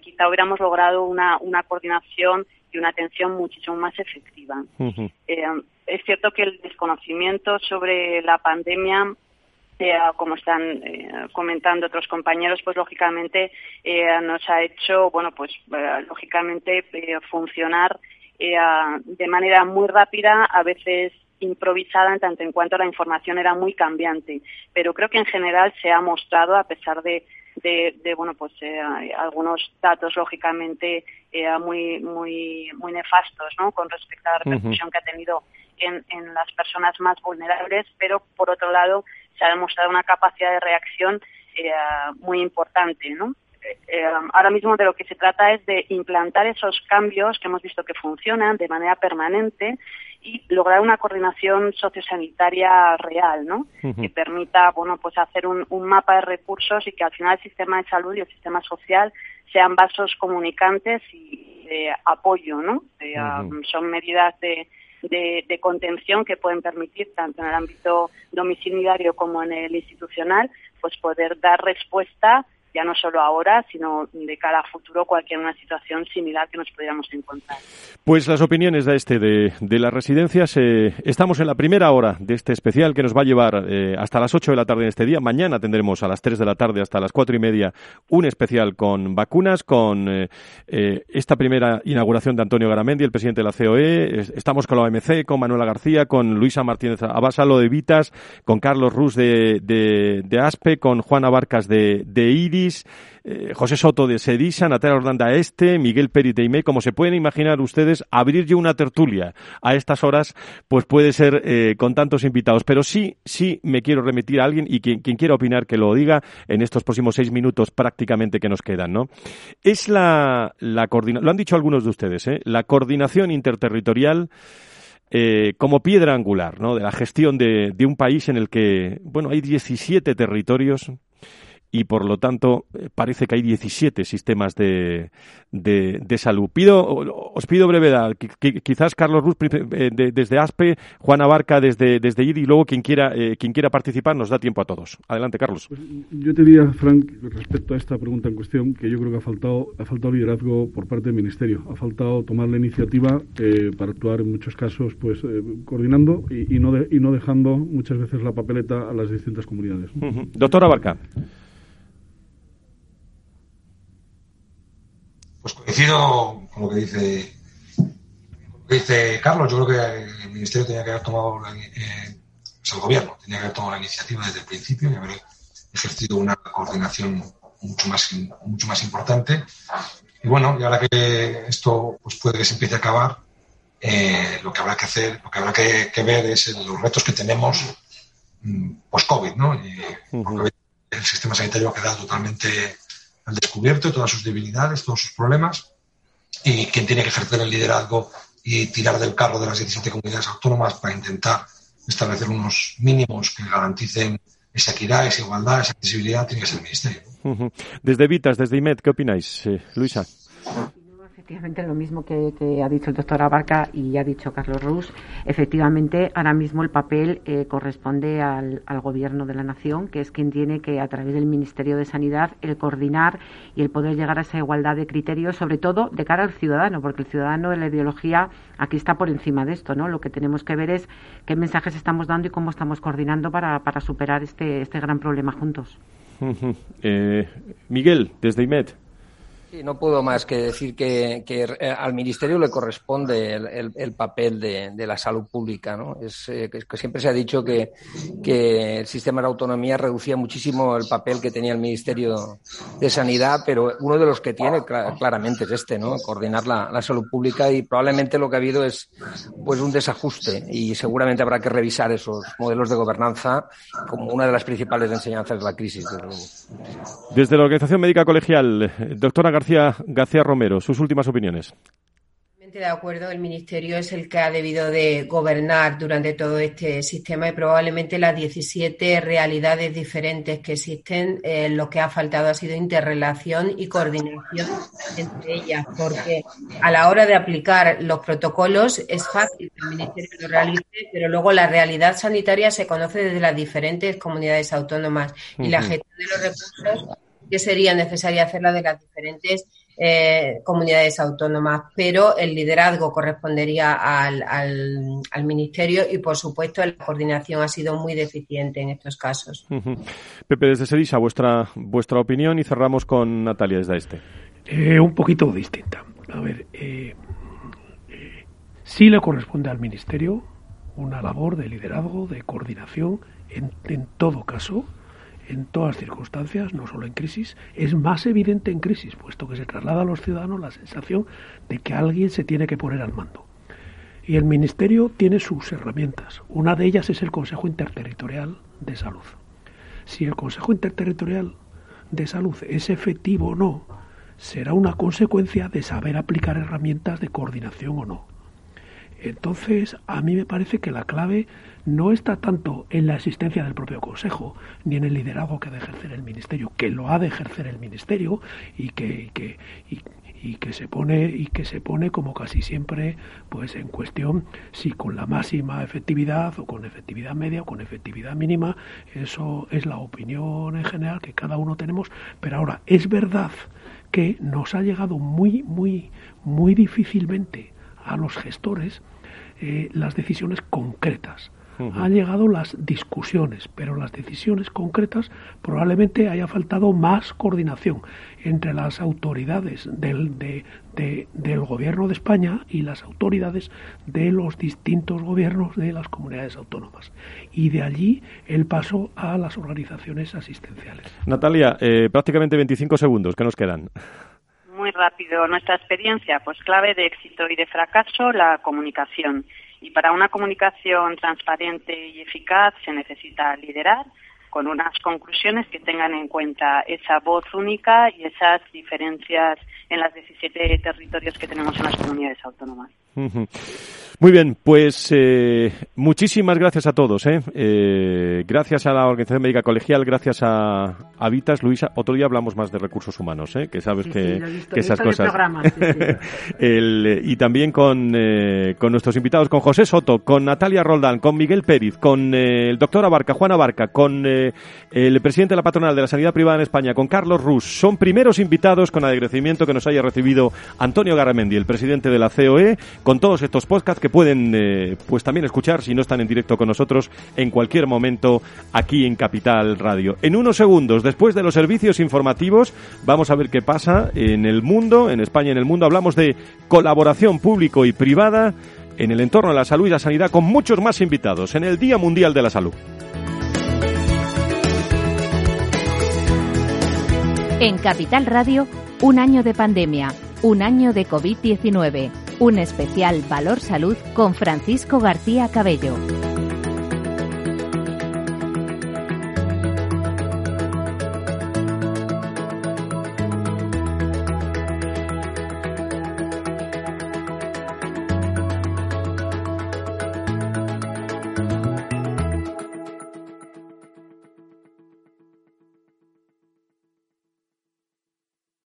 quizá hubiéramos logrado una, una coordinación y una atención muchísimo más efectiva. Eh, es cierto que el desconocimiento sobre la pandemia eh, como están eh, comentando otros compañeros, pues lógicamente nos ha hecho, bueno, pues lógicamente funcionar de manera muy rápida, a veces improvisada en tanto en cuanto la información era muy cambiante. Pero creo que en general se ha mostrado, a pesar de de, bueno pues eh, algunos datos lógicamente eh, muy muy muy nefastos no con respecto a la repercusión que ha tenido en, en las personas más vulnerables pero por otro lado se ha demostrado una capacidad de reacción eh, muy importante no ahora mismo de lo que se trata es de implantar esos cambios que hemos visto que funcionan de manera permanente y lograr una coordinación sociosanitaria real, ¿no? Que permita, bueno, pues hacer un, mapa de recursos y que al final el sistema de salud y el sistema social sean vasos comunicantes y de apoyo, ¿no? Um, son medidas de, de, contención que pueden permitir, tanto en el ámbito domiciliario como en el institucional, pues poder dar respuesta ya no solo ahora, sino de cara a futuro cualquier una situación similar que nos pudiéramos encontrar. Pues las opiniones de este de, de las residencias. Eh, estamos en la primera hora de este especial que nos va a llevar eh, hasta las 8 de la tarde en este día. Mañana tendremos a las 3 de la tarde hasta las cuatro y media un especial con vacunas, con eh, esta primera inauguración de Antonio Garamendi, el presidente de la COE. Estamos con la OMC, con Manuela García, con Luisa Martínez Abasalo de Vitas, con Carlos Rus de, de, de ASPE, con Juana Barcas de, de IRI eh, José Soto de Sedisa, Natalia Ordanda Este, Miguel Peri de Como se pueden imaginar ustedes, abrir yo una tertulia a estas horas, pues puede ser eh, con tantos invitados. Pero sí, sí me quiero remitir a alguien y quien, quiera opinar que lo diga en estos próximos seis minutos prácticamente que nos quedan, ¿no? Es la, la coordinación, lo han dicho algunos de ustedes, ¿eh? la coordinación interterritorial como piedra angular ¿no? de la gestión de, de, un país en el que, bueno, hay 17 territorios, y por lo tanto eh, parece que hay 17 sistemas de, de, salud. Pido, os pido brevedad. quizás Carlos Ruz eh, desde ASPE, Juana Barca desde, desde IDI y luego quien quiera, eh, quien quiera participar nos da tiempo a todos. Adelante, Carlos. Pues, yo te diría, Frank, respecto a esta pregunta en cuestión, que yo creo que ha faltado, ha faltado liderazgo por parte del Ministerio. Ha faltado tomar la iniciativa para actuar en muchos casos pues coordinando y, no y no dejando muchas veces la papeleta a las distintas comunidades. Doctora Barca. Pues coincido con lo que dice, dice Carlos. Yo creo que el Ministerio tenía que haber tomado, eh, pues el Gobierno tenía que haber tomado la iniciativa desde el principio y haber ejercido una coordinación mucho más, mucho más importante. Y bueno, y ahora que esto pues puede que se empiece a acabar, eh, lo que habrá que hacer, lo que habrá que, ver es los retos que tenemos mm, post-COVID, ¿no? Y, el sistema sanitario ha quedado totalmente al descubierto todas sus debilidades, todos sus problemas, y quien tiene que ejercer el liderazgo y tirar del carro de las 17 comunidades autónomas para intentar establecer unos mínimos que garanticen esa equidad, esa igualdad, esa accesibilidad, tiene que ser el Ministerio. Desde Vitas, desde IMED, ¿qué opináis, eh, Luisa? Efectivamente lo mismo que, ha dicho el doctor Abarca y ha dicho Carlos Rus. Efectivamente, ahora mismo el papel eh, corresponde al, Gobierno de la Nación, que es quien tiene que, a través del Ministerio de Sanidad, el coordinar y el poder llegar a esa igualdad de criterios, sobre todo de cara al ciudadano, porque el ciudadano de la ideología aquí está por encima de esto, ¿no? Lo que tenemos que ver es qué mensajes estamos dando y cómo estamos coordinando para, superar este, este gran problema juntos. Eh, Miguel, desde IMED. Sí, no puedo más que decir que, eh, al Ministerio le corresponde el, papel de, la salud pública. ¿no? Es, eh, que siempre se ha dicho que, el sistema de autonomía reducía muchísimo el papel que tenía el Ministerio de Sanidad, pero uno de los que tiene claramente es este, ¿no? coordinar la, salud pública y probablemente lo que ha habido es pues un desajuste y seguramente habrá que revisar esos modelos de gobernanza como una de las principales enseñanzas de la crisis. Desde la Organización Médica Colegial, doctora García, García Romero, sus últimas opiniones. De acuerdo, el Ministerio es el que ha debido de gobernar durante todo este sistema y probablemente las 17 realidades diferentes que existen, eh, lo que ha faltado ha sido interrelación y coordinación entre ellas, porque a la hora de aplicar los protocolos es fácil que el Ministerio lo realice, pero luego la realidad sanitaria se conoce desde las diferentes comunidades autónomas y la gestión de los recursos que sería necesaria hacerla de las diferentes eh, comunidades autónomas, pero el liderazgo correspondería al, al, Ministerio y, por supuesto, la coordinación ha sido muy deficiente en estos casos. Pepe, desde Sedisa, vuestra, vuestra opinión y cerramos con Natalia desde este. Eh, un poquito distinta. A ver, eh, eh, sí le corresponde al Ministerio una labor de liderazgo, de coordinación, en, en todo caso, en todas circunstancias, no solo en crisis, es más evidente en crisis, puesto que se traslada a los ciudadanos la sensación de que alguien se tiene que poner al mando. Y el Ministerio tiene sus herramientas. Una de ellas es el Consejo Interterritorial de Salud. Si el Consejo Interterritorial de Salud es efectivo o no, será una consecuencia de saber aplicar herramientas de coordinación o no. Entonces, a mí me parece que la clave no está tanto en la existencia del propio Consejo, ni en el liderazgo que ha de ejercer el Ministerio, que lo ha de ejercer el Ministerio y que, que, y, que se pone y que se pone como casi siempre pues en cuestión si con la máxima efectividad o con efectividad media o con efectividad mínima eso es la opinión en general que cada uno tenemos. Pero ahora es verdad que nos ha llegado muy muy muy difícilmente a los gestores eh, las decisiones concretas. Han llegado las discusiones, pero las decisiones concretas probablemente haya faltado más coordinación entre las autoridades del, del gobierno de España y las autoridades de los distintos gobiernos de las comunidades autónomas. Y de allí el paso a las organizaciones asistenciales. Natalia, eh, prácticamente 25 segundos, ¿qué nos quedan? Muy rápido nuestra experiencia, pues clave de éxito y de fracaso, la comunicación. Y para una comunicación transparente y eficaz se necesita liderar con unas conclusiones que tengan en cuenta esa voz única y esas diferencias en las 17 territorios que tenemos en las comunidades autónomas. Muy bien, pues eh, muchísimas gracias a todos. ¿eh? Eh, gracias a la Organización Médica Colegial, gracias a, Vitas, Luisa. Otro día hablamos más de recursos humanos, que sabes que, esas cosas. y también con, con nuestros invitados, con José Soto, con Natalia Roldán, con Miguel Pérez, con el doctor Abarca, Juan Abarca, con el presidente de la patronal de la sanidad privada en España, con Carlos Rus. Son primeros invitados con agradecimiento que nos haya recibido Antonio Garamendi, el presidente de la COE, con todos estos podcasts que pueden eh, pues también escuchar si no están en directo con nosotros en cualquier momento aquí en Capital Radio. En unos segundos, después de los servicios informativos, vamos a ver qué pasa en el mundo, en España en el mundo. Hablamos de colaboración público y privada en el entorno de la salud y la sanidad con muchos más invitados en el Día Mundial de la Salud. En Capital Radio, un año de pandemia, un año de COVID-19 un especial Valor Salud con Francisco García Cabello.